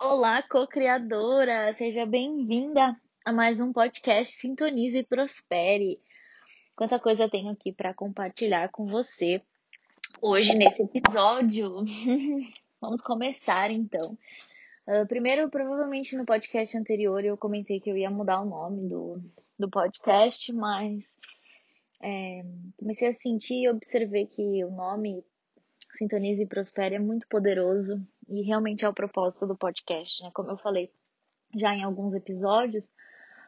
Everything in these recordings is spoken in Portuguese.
Olá, co-criadora! Seja bem-vinda a mais um podcast Sintonize e Prospere. Quanta coisa eu tenho aqui para compartilhar com você hoje nesse episódio. Vamos começar então. Uh, primeiro, provavelmente no podcast anterior eu comentei que eu ia mudar o nome do, do podcast, mas é, comecei a sentir e observei que o nome Sintonize e Prospere é muito poderoso e realmente é o propósito do podcast, né? Como eu falei já em alguns episódios,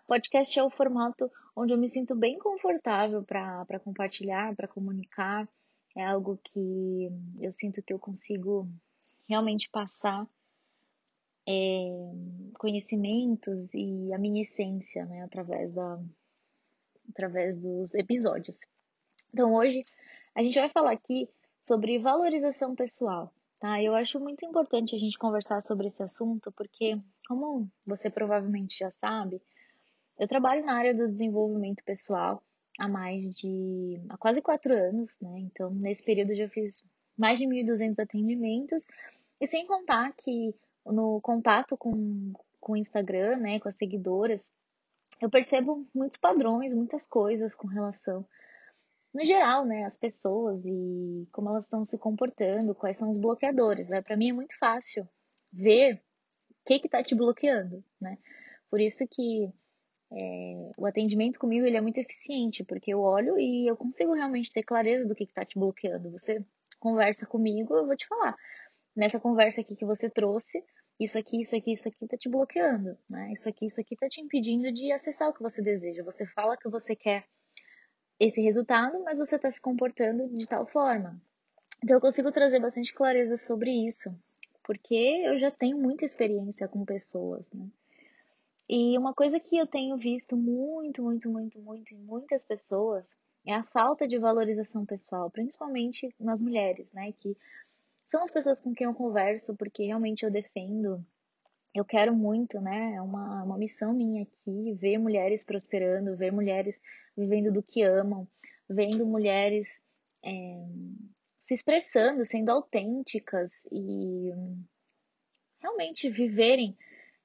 podcast é o formato onde eu me sinto bem confortável para compartilhar, para comunicar. É algo que eu sinto que eu consigo realmente passar é, conhecimentos e a minha essência, né, através, da, através dos episódios. Então hoje a gente vai falar aqui sobre valorização pessoal. Tá? Eu acho muito importante a gente conversar sobre esse assunto, porque, como você provavelmente já sabe, eu trabalho na área do desenvolvimento pessoal há mais de. há quase quatro anos, né? Então, nesse período eu já fiz mais de 1.200 atendimentos, e sem contar que no contato com, com o Instagram, né, com as seguidoras, eu percebo muitos padrões, muitas coisas com relação no geral, né, as pessoas e como elas estão se comportando, quais são os bloqueadores, né? Para mim é muito fácil ver o que que tá te bloqueando, né? Por isso que é, o atendimento comigo ele é muito eficiente, porque eu olho e eu consigo realmente ter clareza do que está te bloqueando. Você conversa comigo, eu vou te falar. Nessa conversa aqui que você trouxe, isso aqui, isso aqui, isso aqui está te bloqueando, né? Isso aqui, isso aqui está te impedindo de acessar o que você deseja. Você fala que você quer esse resultado, mas você está se comportando de tal forma. Então eu consigo trazer bastante clareza sobre isso, porque eu já tenho muita experiência com pessoas, né? E uma coisa que eu tenho visto muito, muito, muito, muito em muitas pessoas é a falta de valorização pessoal, principalmente nas mulheres, né? Que são as pessoas com quem eu converso, porque realmente eu defendo eu quero muito, né? É uma, uma missão minha aqui, ver mulheres prosperando, ver mulheres vivendo do que amam, vendo mulheres é, se expressando, sendo autênticas e realmente viverem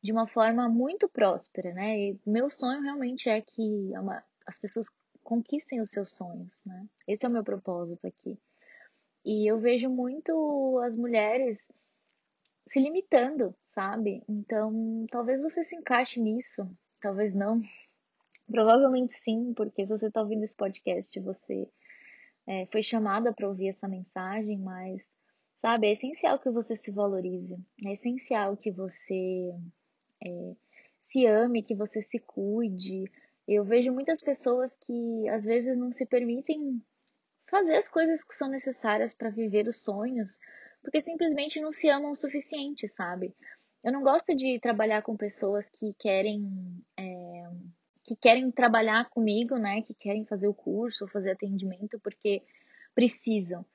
de uma forma muito próspera, né? E meu sonho realmente é que uma, as pessoas conquistem os seus sonhos, né? Esse é o meu propósito aqui. E eu vejo muito as mulheres se limitando, sabe? Então, talvez você se encaixe nisso, talvez não. Provavelmente sim, porque se você está ouvindo esse podcast, você é, foi chamada para ouvir essa mensagem, mas, sabe, é essencial que você se valorize, é essencial que você é, se ame, que você se cuide. Eu vejo muitas pessoas que às vezes não se permitem fazer as coisas que são necessárias para viver os sonhos, porque simplesmente não se amam o suficiente, sabe? Eu não gosto de trabalhar com pessoas que querem é, que querem trabalhar comigo, né? Que querem fazer o curso, fazer atendimento porque precisam.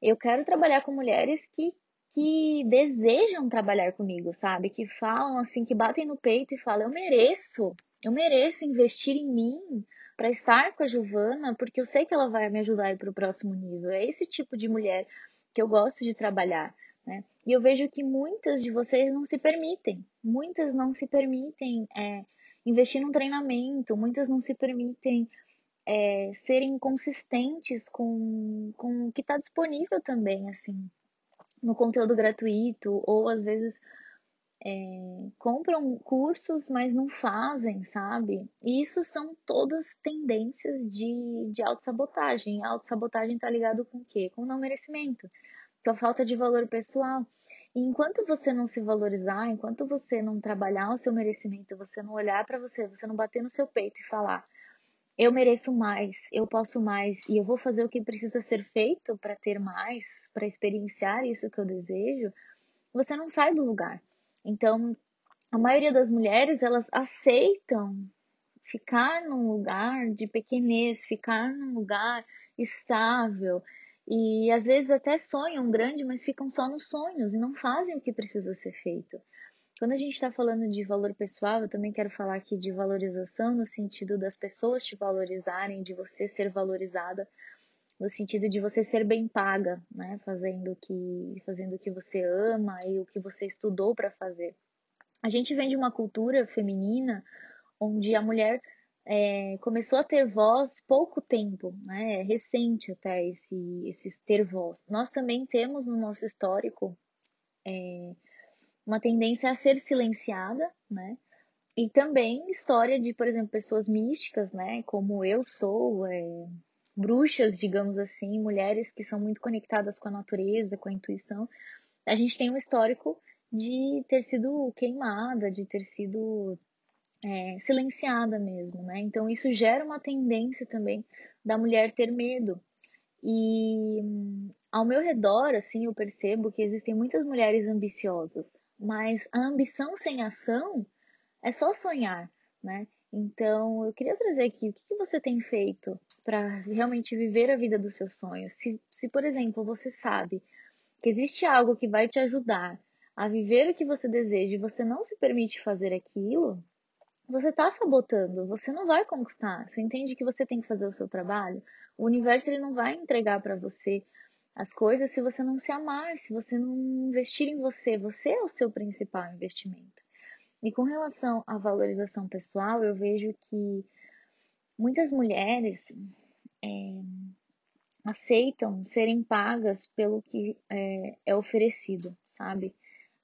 Eu quero trabalhar com mulheres que que desejam trabalhar comigo, sabe? Que falam assim, que batem no peito e falam: eu mereço, eu mereço investir em mim para estar com a Giovana, porque eu sei que ela vai me ajudar para o próximo nível. É esse tipo de mulher que eu gosto de trabalhar. Né? E eu vejo que muitas de vocês não se permitem, muitas não se permitem é, investir num treinamento, muitas não se permitem é, serem consistentes com, com o que está disponível também, assim, no conteúdo gratuito, ou às vezes é, compram cursos, mas não fazem, sabe? E isso são todas tendências de, de autossabotagem. A autossabotagem tá ligado com o quê? Com o não merecimento, com a falta de valor pessoal. E enquanto você não se valorizar, enquanto você não trabalhar o seu merecimento, você não olhar para você, você não bater no seu peito e falar: eu mereço mais, eu posso mais e eu vou fazer o que precisa ser feito para ter mais, para experienciar isso que eu desejo, você não sai do lugar. Então, a maioria das mulheres, elas aceitam ficar num lugar de pequenez, ficar num lugar estável e às vezes até sonham grande, mas ficam só nos sonhos e não fazem o que precisa ser feito. Quando a gente está falando de valor pessoal, eu também quero falar aqui de valorização no sentido das pessoas te valorizarem, de você ser valorizada, no sentido de você ser bem paga, né? Fazendo que fazendo o que você ama e o que você estudou para fazer. A gente vem de uma cultura feminina onde a mulher é, começou a ter voz pouco tempo, né? É recente até esse, esse ter voz. Nós também temos no nosso histórico é, uma tendência a ser silenciada, né? E também história de, por exemplo, pessoas místicas, né? Como eu sou, é, bruxas, digamos assim, mulheres que são muito conectadas com a natureza, com a intuição. A gente tem um histórico de ter sido queimada, de ter sido é, silenciada mesmo, né? Então isso gera uma tendência também da mulher ter medo. E ao meu redor, assim, eu percebo que existem muitas mulheres ambiciosas, mas a ambição sem ação é só sonhar, né? Então, eu queria trazer aqui o que, você tem feito para realmente viver a vida dos seus sonhos. Se, se, por exemplo, você sabe que existe algo que vai te ajudar a viver o que você deseja e você não se permite fazer aquilo, você está sabotando, você não vai conquistar. Você entende que você tem que fazer o seu trabalho? O universo ele não vai entregar para você as coisas se você não se amar, se você não investir em você. Você é o seu principal investimento. E com relação à valorização pessoal, eu vejo que muitas mulheres é, aceitam serem pagas pelo que é, é, oferecido, sabe?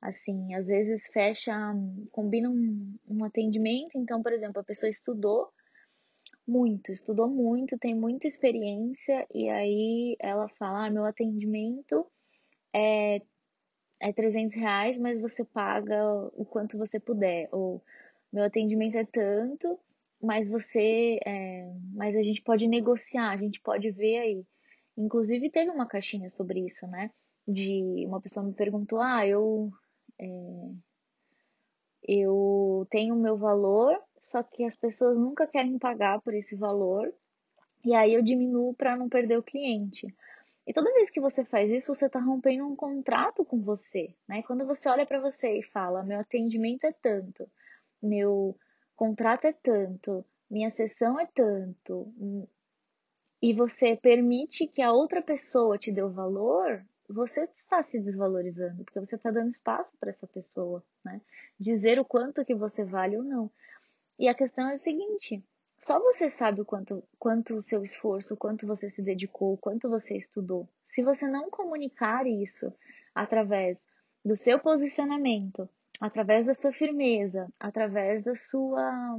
Assim, às vezes fecha, combina um, um atendimento, então, por exemplo, a pessoa estudou muito, estudou muito, tem muita experiência, e aí ela fala: ah, meu atendimento é, é 300 reais, mas você paga o quanto você puder, ou meu atendimento é tanto, mas você, é, mas a gente pode negociar, a gente pode ver aí. Inclusive teve uma caixinha sobre isso, né? De uma pessoa me perguntou: ah, eu é, eu tenho o meu valor, só que as pessoas nunca querem pagar por esse valor, e aí eu diminuo para não perder o cliente. E toda vez que você faz isso, você está rompendo um contrato com você, né? Quando você olha para você e fala, meu atendimento é tanto, meu contrato é tanto, minha sessão é tanto, e você permite que a outra pessoa te dê o valor, você está se desvalorizando, porque você está dando espaço para essa pessoa, né? Dizer o quanto que você vale ou não. E a questão é a seguinte: só você sabe o quanto, quanto o seu esforço, o quanto você se dedicou, o quanto você estudou. Se você não comunicar isso através do seu posicionamento, através da sua firmeza, através da sua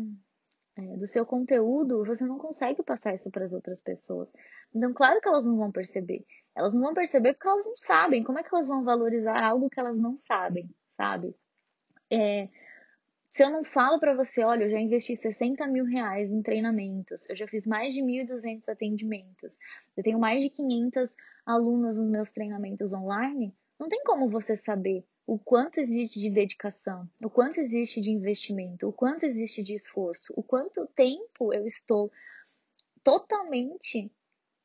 é, do seu conteúdo, você não consegue passar isso para as outras pessoas. Então, claro que elas não vão perceber. Elas não vão perceber porque elas não sabem. Como é que elas vão valorizar algo que elas não sabem, sabe? É, se eu não falo para você, olha, eu já investi 60 mil reais em treinamentos, eu já fiz mais de 1.200 atendimentos, eu tenho mais de 500 alunas nos meus treinamentos online, não tem como você saber o quanto existe de dedicação, o quanto existe de investimento, o quanto existe de esforço, o quanto tempo eu estou totalmente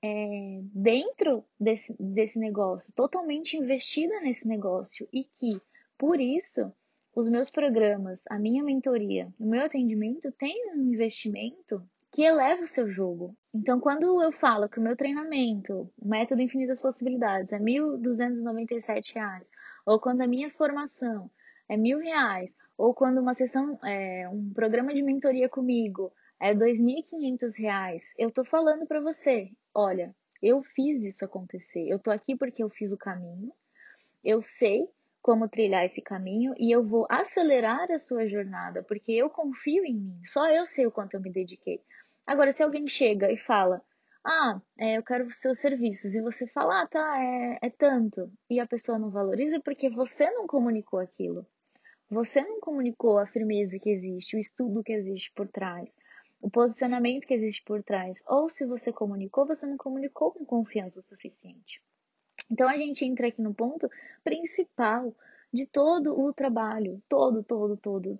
é, dentro desse, desse negócio, totalmente investida nesse negócio e que, por isso, os meus programas, a minha mentoria, o meu atendimento tem um investimento que eleva o seu jogo. Então, quando eu falo que o meu treinamento, o método Infinitas Possibilidades, é R$ 1.297, ou quando a minha formação é mil reais, ou quando uma sessão, é, um programa de mentoria comigo é R$ 2.500, eu tô falando para você, olha, eu fiz isso acontecer, eu tô aqui porque eu fiz o caminho, eu sei como trilhar esse caminho e eu vou acelerar a sua jornada, porque eu confio em mim, só eu sei o quanto eu me dediquei. Agora, se alguém chega e fala, ah, é, eu quero seus serviços, e você fala, ah, tá, é, é tanto, e a pessoa não valoriza porque você não comunicou aquilo. Você não comunicou a firmeza que existe, o estudo que existe por trás, o posicionamento que existe por trás. Ou se você comunicou, você não comunicou com confiança o suficiente. Então a gente entra aqui no ponto principal de todo o trabalho, todo, todo, todo.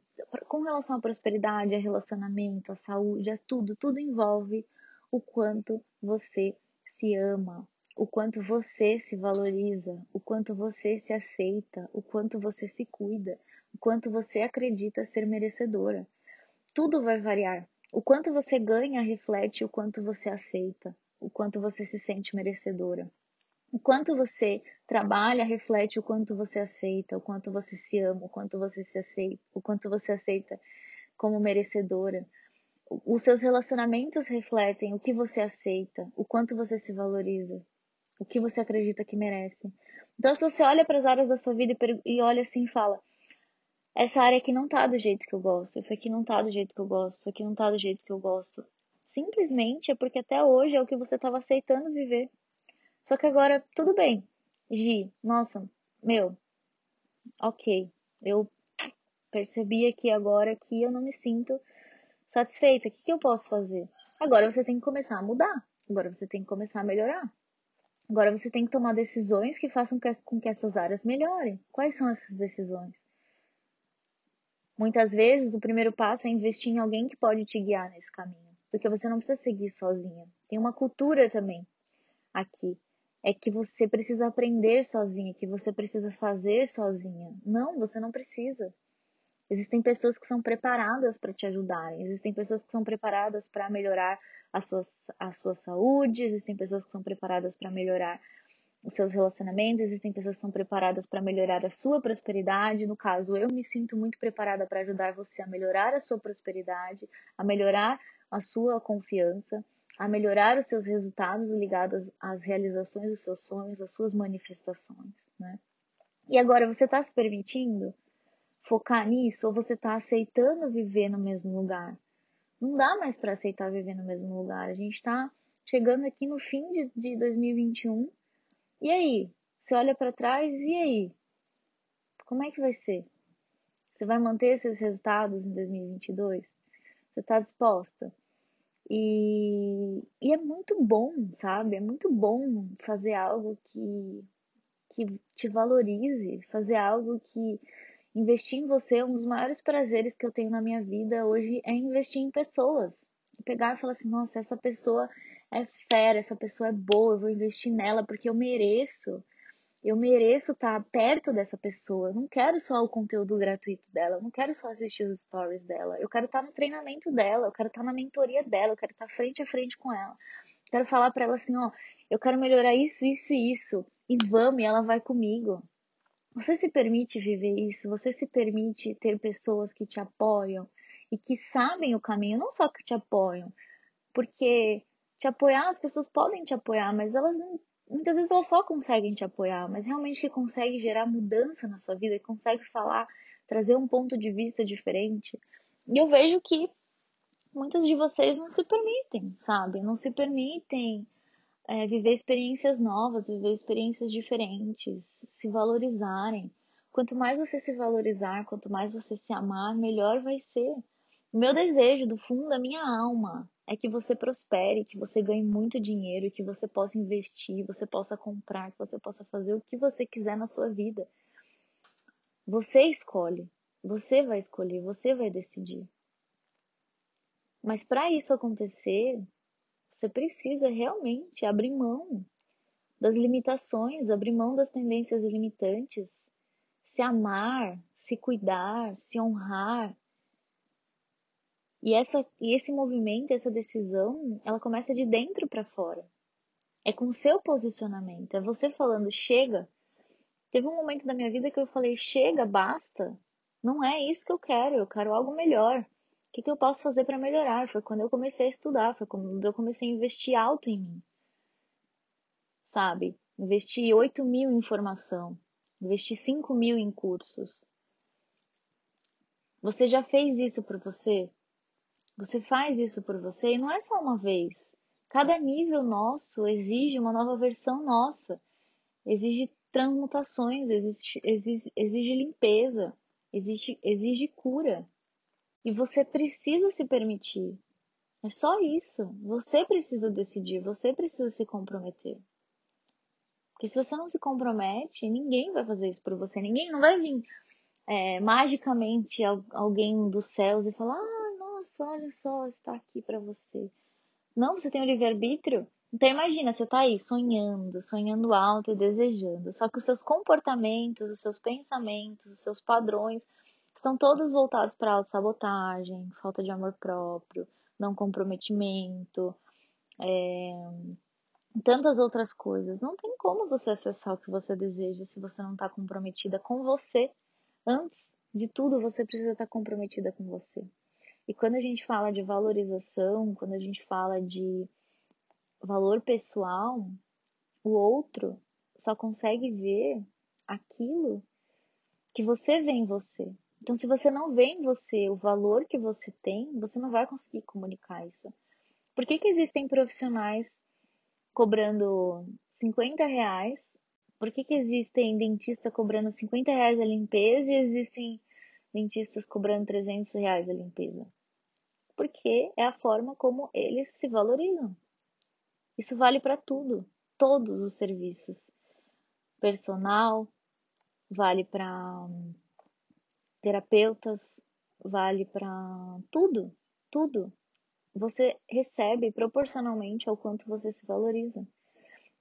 Com relação à prosperidade, a relacionamento, a saúde, a tudo, tudo envolve o quanto você se ama, o quanto você se valoriza, o quanto você se aceita, o quanto você se cuida, o quanto você acredita ser merecedora. Tudo vai variar. O quanto você ganha reflete o quanto você aceita, o quanto você se sente merecedora. O quanto você trabalha reflete o quanto você aceita, o quanto você se ama, o quanto você se aceita, o quanto você aceita como merecedora. Os seus relacionamentos refletem o que você aceita, o quanto você se valoriza, o que você acredita que merece. Então, se você olha para as áreas da sua vida e olha assim e fala: essa área aqui não tá do jeito que eu gosto, isso aqui não tá do jeito que eu gosto, isso aqui não tá do jeito que eu gosto. Simplesmente é porque até hoje é o que você estava aceitando viver. Só que agora, tudo bem. Gi, nossa, meu, ok. Eu percebi aqui agora que eu não me sinto satisfeita. O que, que eu posso fazer? Agora você tem que começar a mudar. Agora você tem que começar a melhorar. Agora você tem que tomar decisões que façam com que essas áreas melhorem. Quais são essas decisões? Muitas vezes o primeiro passo é investir em alguém que pode te guiar nesse caminho, porque você não precisa seguir sozinha. Tem uma cultura também aqui é que você precisa aprender sozinha, que você precisa fazer sozinha. Não, você não precisa. Existem pessoas que são preparadas para te ajudarem, existem pessoas que são preparadas para melhorar a sua, a sua saúde, existem pessoas que são preparadas para melhorar os seus relacionamentos, existem pessoas que são preparadas para melhorar a sua prosperidade. No caso, eu me sinto muito preparada para ajudar você a melhorar a sua prosperidade, a melhorar a sua confiança a melhorar os seus resultados ligados às realizações dos seus sonhos, às suas manifestações, né? E agora você está se permitindo focar nisso ou você está aceitando viver no mesmo lugar? Não dá mais para aceitar viver no mesmo lugar. A gente está chegando aqui no fim de, de 2021. E aí? Você olha para trás e aí? Como é que vai ser? Você vai manter esses resultados em 2022? Você está disposta? E, e é muito bom, sabe? É muito bom fazer algo que, que te valorize, fazer algo que investir em você é um dos maiores prazeres que eu tenho na minha vida hoje é investir em pessoas. Pegar e falar assim, nossa, essa pessoa é fera, essa pessoa é boa, eu vou investir nela porque eu mereço. Eu mereço estar perto dessa pessoa. Eu não quero só o conteúdo gratuito dela. Eu não quero só assistir os stories dela. Eu quero estar no treinamento dela. Eu quero estar na mentoria dela. Eu quero estar frente a frente com ela. Eu quero falar para ela assim: ó, eu quero melhorar isso, isso e isso. E vamos, e ela vai comigo. Você se permite viver isso? Você se permite ter pessoas que te apoiam e que sabem o caminho, não só que te apoiam, porque te apoiar, as pessoas podem te apoiar, mas elas muitas vezes elas só conseguem te apoiar, mas realmente que consegue gerar mudança na sua vida, que consegue falar, trazer um ponto de vista diferente. E eu vejo que muitas de vocês não se permitem, sabe? Não se permitem é, viver experiências novas, viver experiências diferentes, se valorizarem. Quanto mais você se valorizar, quanto mais você se amar, melhor vai ser. O meu desejo do fundo da minha alma é que você prospere, que você ganhe muito dinheiro, que você possa investir, você possa comprar, que você possa fazer o que você quiser na sua vida. Você escolhe, você vai escolher, você vai decidir. Mas para isso acontecer, você precisa realmente abrir mão das limitações, abrir mão das tendências limitantes, se amar, se cuidar, se honrar, e, essa, e esse movimento, essa decisão, ela começa de dentro para fora. É com o seu posicionamento. É você falando, chega. Teve um momento da minha vida que eu falei, chega, basta. Não é isso que eu quero, eu quero algo melhor. O que, que eu posso fazer para melhorar? Foi quando eu comecei a estudar, foi quando eu comecei a investir alto em mim. Sabe? Investi 8 mil em formação, investi 5 mil em cursos. Você já fez isso por você? Você faz isso por você e não é só uma vez. Cada nível nosso exige uma nova versão nossa, exige transmutações, exige, exige, exige limpeza, exige, exige cura. E você precisa se permitir. É só isso. Você precisa decidir, você precisa se comprometer. Porque se você não se compromete, ninguém vai fazer isso por você. Ninguém não vai vir é, magicamente alguém dos céus e falar: Ah, nossa, olha só, está aqui para você. Não, você tem o livre-arbítrio. Então imagina, você tá aí sonhando, sonhando alto e desejando. Só que os seus comportamentos, os seus pensamentos, os seus padrões estão todos voltados para autossabotagem, falta de amor próprio, não comprometimento, é, tantas outras coisas. Não tem como você acessar o que você deseja se você não está comprometida com você. Antes de tudo, você precisa estar tá comprometida com você. E quando a gente fala de valorização, quando a gente fala de valor pessoal, o outro só consegue ver aquilo que você vê em você. Então, se você não vê em você o valor que você tem, você não vai conseguir comunicar isso. Por que, que existem profissionais cobrando 50 reais? Por que, que existem dentistas cobrando 50 reais a limpeza e existem dentistas cobrando 300 reais a limpeza? Porque é a forma como eles se valorizam. Isso vale para tudo, todos os serviços. Personal, vale para terapeutas, vale para tudo, tudo. Você recebe proporcionalmente ao quanto você se valoriza.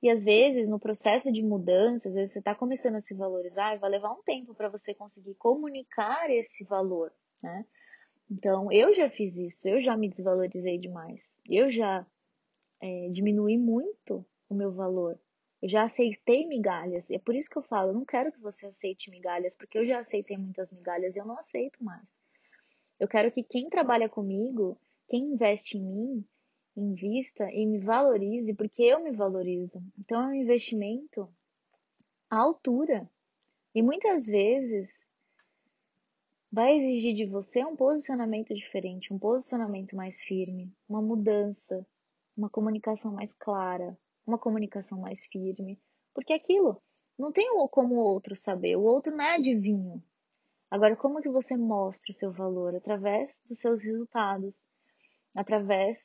E às vezes, no processo de mudança, às vezes você está começando a se valorizar e vai levar um tempo para você conseguir comunicar esse valor, né? Então, eu já fiz isso, eu já me desvalorizei demais. Eu já é, diminuir muito o meu valor. Eu já aceitei migalhas. É por isso que eu falo, eu não quero que você aceite migalhas, porque eu já aceitei muitas migalhas e eu não aceito mais. Eu quero que quem trabalha comigo, quem investe em mim, invista e me valorize, porque eu me valorizo. Então é um investimento à altura. E muitas vezes vai exigir de você um posicionamento diferente, um posicionamento mais firme, uma mudança, uma comunicação mais clara, uma comunicação mais firme, porque aquilo não tem como o outro saber, o outro não é adivinho. Agora, como que você mostra o seu valor? Através dos seus resultados, através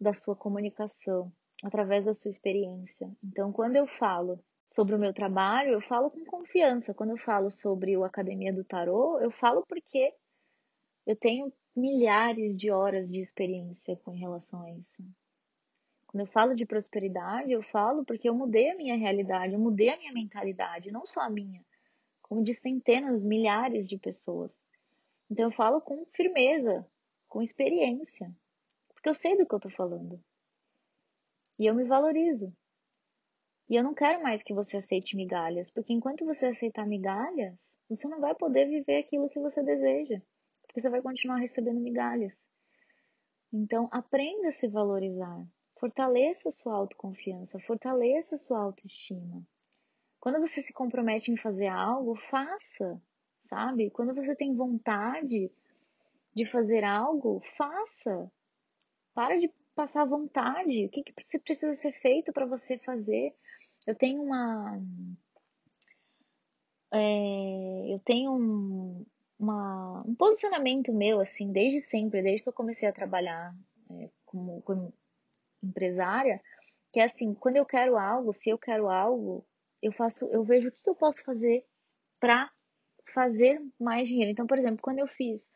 da sua comunicação, através da sua experiência. Então, quando eu falo sobre o meu trabalho, eu falo com confiança. Quando eu falo sobre o Academia do Tarô, eu falo porque eu tenho milhares de horas de experiência com relação a isso. Quando eu falo de prosperidade, eu falo porque eu mudei a minha realidade, eu mudei a minha mentalidade, não só a minha, como de centenas, milhares de pessoas. Então eu falo com firmeza, com experiência, porque eu sei do que eu tô falando. E eu me valorizo. E eu não quero mais que você aceite migalhas, porque enquanto você aceitar migalhas, você não vai poder viver aquilo que você deseja, porque você vai continuar recebendo migalhas. Então, aprenda a se valorizar. Fortaleça a sua autoconfiança, fortaleça a sua autoestima. Quando você se compromete em fazer algo, faça, sabe? Quando você tem vontade de fazer algo, faça. Para de passar vontade. O que, que precisa ser feito para você fazer? Eu tenho uma. É, eu tenho um, uma, um posicionamento meu, assim, desde sempre, desde que eu comecei a trabalhar é, como, como empresária, que é assim, quando eu quero algo, se eu quero algo, eu faço, eu vejo o que eu posso fazer para fazer mais dinheiro. Então, por exemplo, quando eu fiz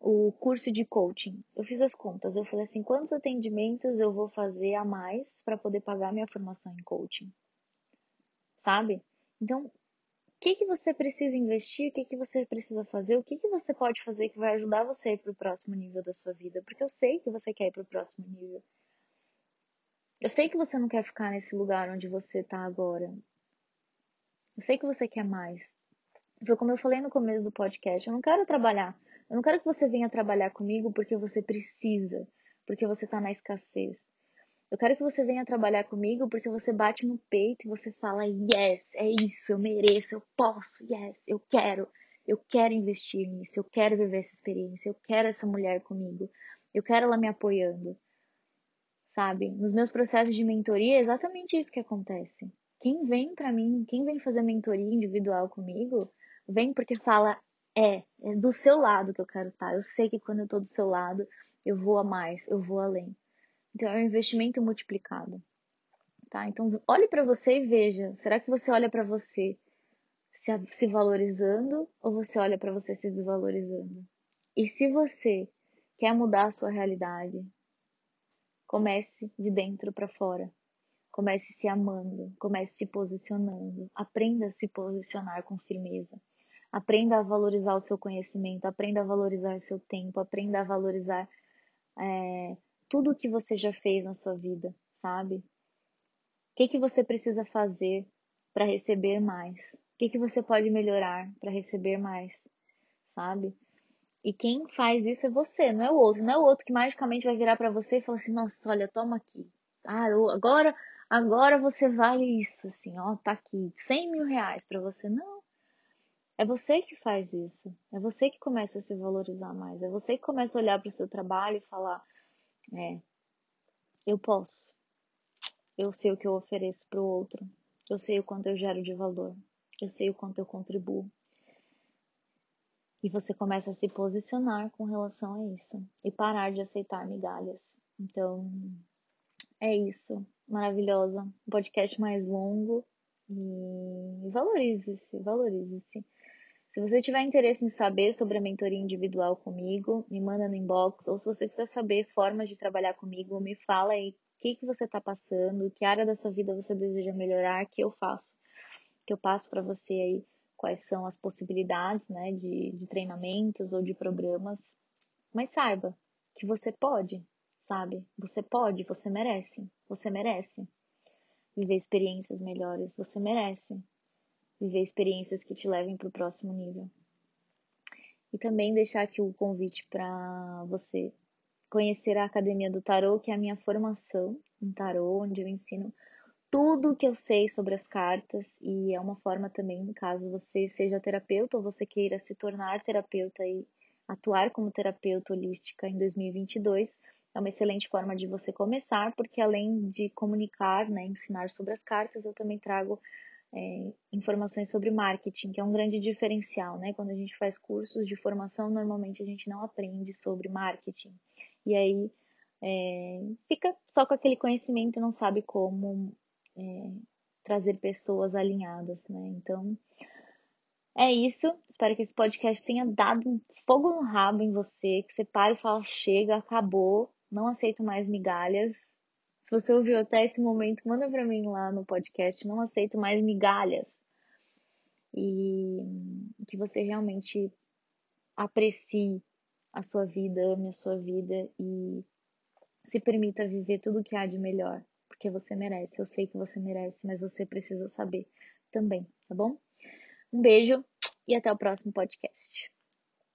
o curso de coaching, eu fiz as contas, eu falei assim, quantos atendimentos eu vou fazer a mais para poder pagar minha formação em coaching? Sabe? Então, o que, que você precisa investir, o que, que você precisa fazer, o que, que você pode fazer que vai ajudar você a ir para o próximo nível da sua vida, porque eu sei que você quer ir para o próximo nível. Eu sei que você não quer ficar nesse lugar onde você está agora. Eu sei que você quer mais. Foi como eu falei no começo do podcast, eu não quero trabalhar. Eu não quero que você venha trabalhar comigo porque você precisa, porque você está na escassez. Eu quero que você venha trabalhar comigo porque você bate no peito e você fala: Yes, é isso, eu mereço, eu posso, yes, eu quero, eu quero investir nisso, eu quero viver essa experiência, eu quero essa mulher comigo, eu quero ela me apoiando sabe? Nos meus processos de mentoria é exatamente isso que acontece. Quem vem para mim, quem vem fazer mentoria individual comigo, vem porque fala: é, é do seu lado que eu quero estar. Tá. Eu sei que quando eu tô do seu lado, eu vou a mais, eu vou além. Então é um investimento multiplicado. tá? Então olhe para você e veja, será que você olha para você se, se valorizando ou você olha para você se desvalorizando? E se você quer mudar a sua realidade, comece de dentro para fora. Comece se amando, comece se posicionando. Aprenda a se posicionar com firmeza. Aprenda a valorizar o seu conhecimento, aprenda a valorizar seu tempo, aprenda a valorizar é, tudo o que você já fez na sua vida, sabe? O que, que você precisa fazer para receber mais? O que, que você pode melhorar para receber mais, sabe? E quem faz isso é você, não é o outro. Não é o outro que magicamente vai virar para você e falar assim: nossa, olha, toma aqui. Ah, eu, agora agora você vale isso, assim, ó, tá aqui, 100 mil reais para você. Não. É você que faz isso. É você que começa a se valorizar mais. É você que começa a olhar para o seu trabalho e falar: é, eu posso. Eu sei o que eu ofereço para o outro. Eu sei o quanto eu gero de valor. Eu sei o quanto eu contribuo. E você começa a se posicionar com relação a isso e parar de aceitar migalhas. Então, é isso maravilhosa, um podcast mais longo e valorize-se, valorize-se. Se você tiver interesse em saber sobre a mentoria individual comigo, me manda no inbox, ou se você quiser saber formas de trabalhar comigo, me fala aí o que, que você está passando, que área da sua vida você deseja melhorar, que eu faço, que eu passo para você aí quais são as possibilidades né, de, de treinamentos ou de programas. Mas saiba que você pode, sabe? Você pode, você merece, você merece viver experiências melhores, você merece viver experiências que te levem para o próximo nível. E também deixar aqui o convite para você conhecer a Academia do Tarô, que é a minha formação em tarô, onde eu ensino tudo o que eu sei sobre as cartas e é uma forma também, caso você seja terapeuta ou você queira se tornar terapeuta e atuar como terapeuta holística em 2022, é uma excelente forma de você começar, porque além de comunicar, né, ensinar sobre as cartas, eu também trago é, informações sobre marketing, que é um grande diferencial, né? Quando a gente faz cursos de formação, normalmente a gente não aprende sobre marketing. E aí é, fica só com aquele conhecimento e não sabe como é, trazer pessoas alinhadas, né? Então, é isso. Espero que esse podcast tenha dado um fogo no rabo em você, que você pare e fala, chega, acabou, não aceito mais migalhas. Se você ouviu até esse momento, manda pra mim lá no podcast, não aceito mais migalhas. E que você realmente aprecie a sua vida, ame a sua vida e se permita viver tudo o que há de melhor, porque você merece. Eu sei que você merece, mas você precisa saber também, tá bom? Um beijo e até o próximo podcast.